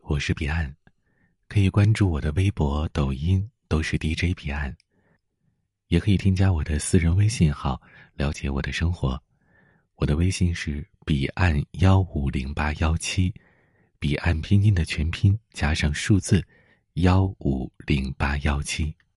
我是彼岸。可以关注我的微博抖音都是 dj 彼岸。也可以添加我的私人微信号了解我的生活。我的微信是彼岸幺五零八幺七彼岸拼音的全拼加上数字幺五零八幺七